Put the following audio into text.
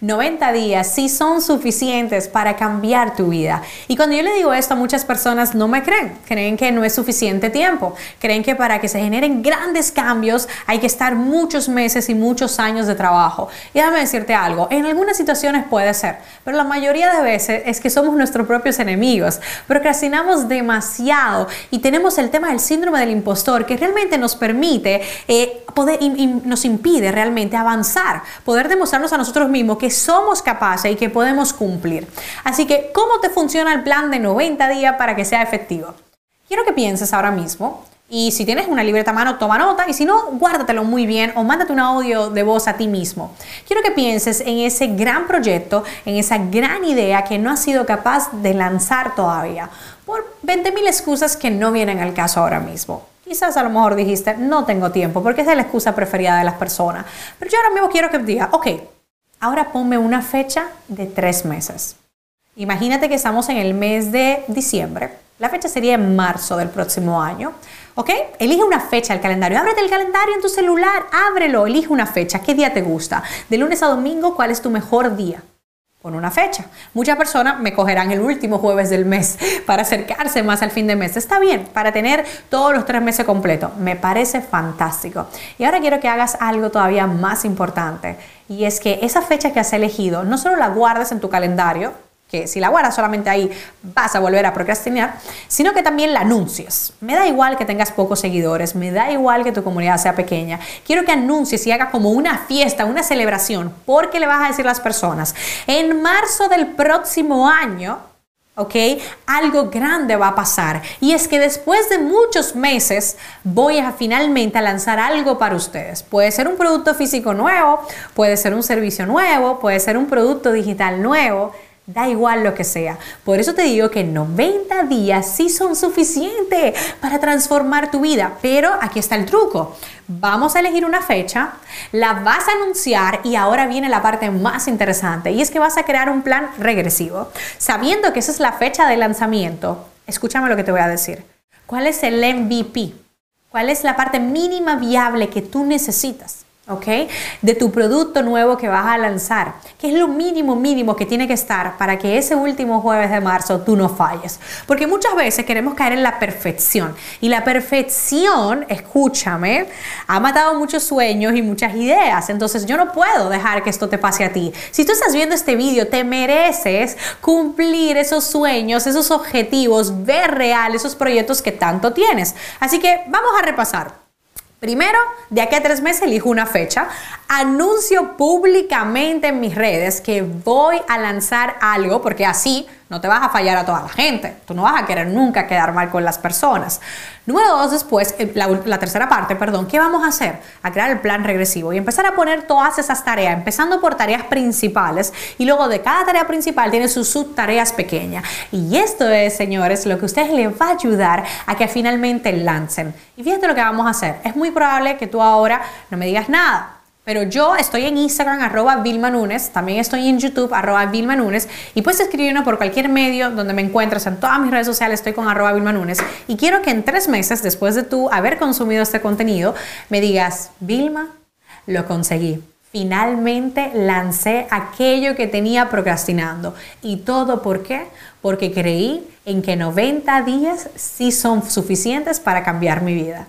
90 días sí son suficientes para cambiar tu vida. Y cuando yo le digo esto a muchas personas no me creen, creen que no es suficiente tiempo, creen que para que se generen grandes cambios hay que estar muchos meses y muchos años de trabajo. Y déjame decirte algo, en algunas situaciones puede ser, pero la mayoría de veces es que somos nuestros propios enemigos, procrastinamos demasiado y tenemos el tema del síndrome del impostor que realmente nos permite eh, poder y nos impide realmente avanzar, poder demostrarnos a nosotros mismos que somos capaces y que podemos cumplir. Así que, ¿cómo te funciona el plan de 90 días para que sea efectivo? Quiero que pienses ahora mismo y si tienes una libreta a mano, toma nota y si no, guárdatelo muy bien o mándate un audio de voz a ti mismo. Quiero que pienses en ese gran proyecto, en esa gran idea que no has sido capaz de lanzar todavía por 20.000 excusas que no vienen al caso ahora mismo. Quizás a lo mejor dijiste, no tengo tiempo, porque esa es la excusa preferida de las personas. Pero yo ahora mismo quiero que digas, ok, Ahora ponme una fecha de tres meses. Imagínate que estamos en el mes de diciembre. La fecha sería en marzo del próximo año. ¿Ok? Elige una fecha del calendario. Ábrete el calendario en tu celular. Ábrelo. Elige una fecha. ¿Qué día te gusta? De lunes a domingo, ¿cuál es tu mejor día? Pon una fecha. Muchas personas me cogerán el último jueves del mes para acercarse más al fin de mes. Está bien, para tener todos los tres meses completos. Me parece fantástico. Y ahora quiero que hagas algo todavía más importante. Y es que esa fecha que has elegido, no solo la guardes en tu calendario, que si la guardas solamente ahí vas a volver a procrastinar, sino que también la anuncies. Me da igual que tengas pocos seguidores, me da igual que tu comunidad sea pequeña. Quiero que anuncies y hagas como una fiesta, una celebración, porque le vas a decir a las personas, en marzo del próximo año, ¿ok? Algo grande va a pasar. Y es que después de muchos meses voy a finalmente a lanzar algo para ustedes. Puede ser un producto físico nuevo, puede ser un servicio nuevo, puede ser un producto digital nuevo. Da igual lo que sea. Por eso te digo que 90 días sí son suficientes para transformar tu vida. Pero aquí está el truco. Vamos a elegir una fecha, la vas a anunciar y ahora viene la parte más interesante y es que vas a crear un plan regresivo. Sabiendo que esa es la fecha de lanzamiento, escúchame lo que te voy a decir. ¿Cuál es el MVP? ¿Cuál es la parte mínima viable que tú necesitas? ¿Ok? De tu producto nuevo que vas a lanzar, que es lo mínimo mínimo que tiene que estar para que ese último jueves de marzo tú no falles. Porque muchas veces queremos caer en la perfección y la perfección, escúchame, ha matado muchos sueños y muchas ideas. Entonces yo no puedo dejar que esto te pase a ti. Si tú estás viendo este vídeo, te mereces cumplir esos sueños, esos objetivos, ver real esos proyectos que tanto tienes. Así que vamos a repasar. Primero, de aquí a tres meses elijo una fecha, anuncio públicamente en mis redes que voy a lanzar algo, porque así no te vas a fallar a toda la gente. Tú no vas a querer nunca quedar mal con las personas. Número dos, después, eh, la, tercera parte, perdón, ¿qué vamos a hacer? A crear el plan regresivo y empezar a poner todas esas tareas, empezando por tareas principales y luego de cada tarea principal tiene sus subtareas pequeñas. Y esto es, señores, lo que a ustedes les va a ayudar a que finalmente lancen. Y fíjate lo que vamos a hacer. Es muy probable que tú ahora no me digas nada pero yo estoy en Instagram, arroba Vilma Nunes, también estoy en YouTube, arroba Vilma Nunes, y puedes escribirme por cualquier medio donde me encuentres, en todas mis redes sociales estoy con arroba Vilma Nunes, y quiero que en tres meses, después de tú haber consumido este contenido, me digas, Vilma, lo conseguí. Finalmente lancé aquello que tenía procrastinando. ¿Y todo por qué? Porque creí en que 90 días sí son suficientes para cambiar mi vida.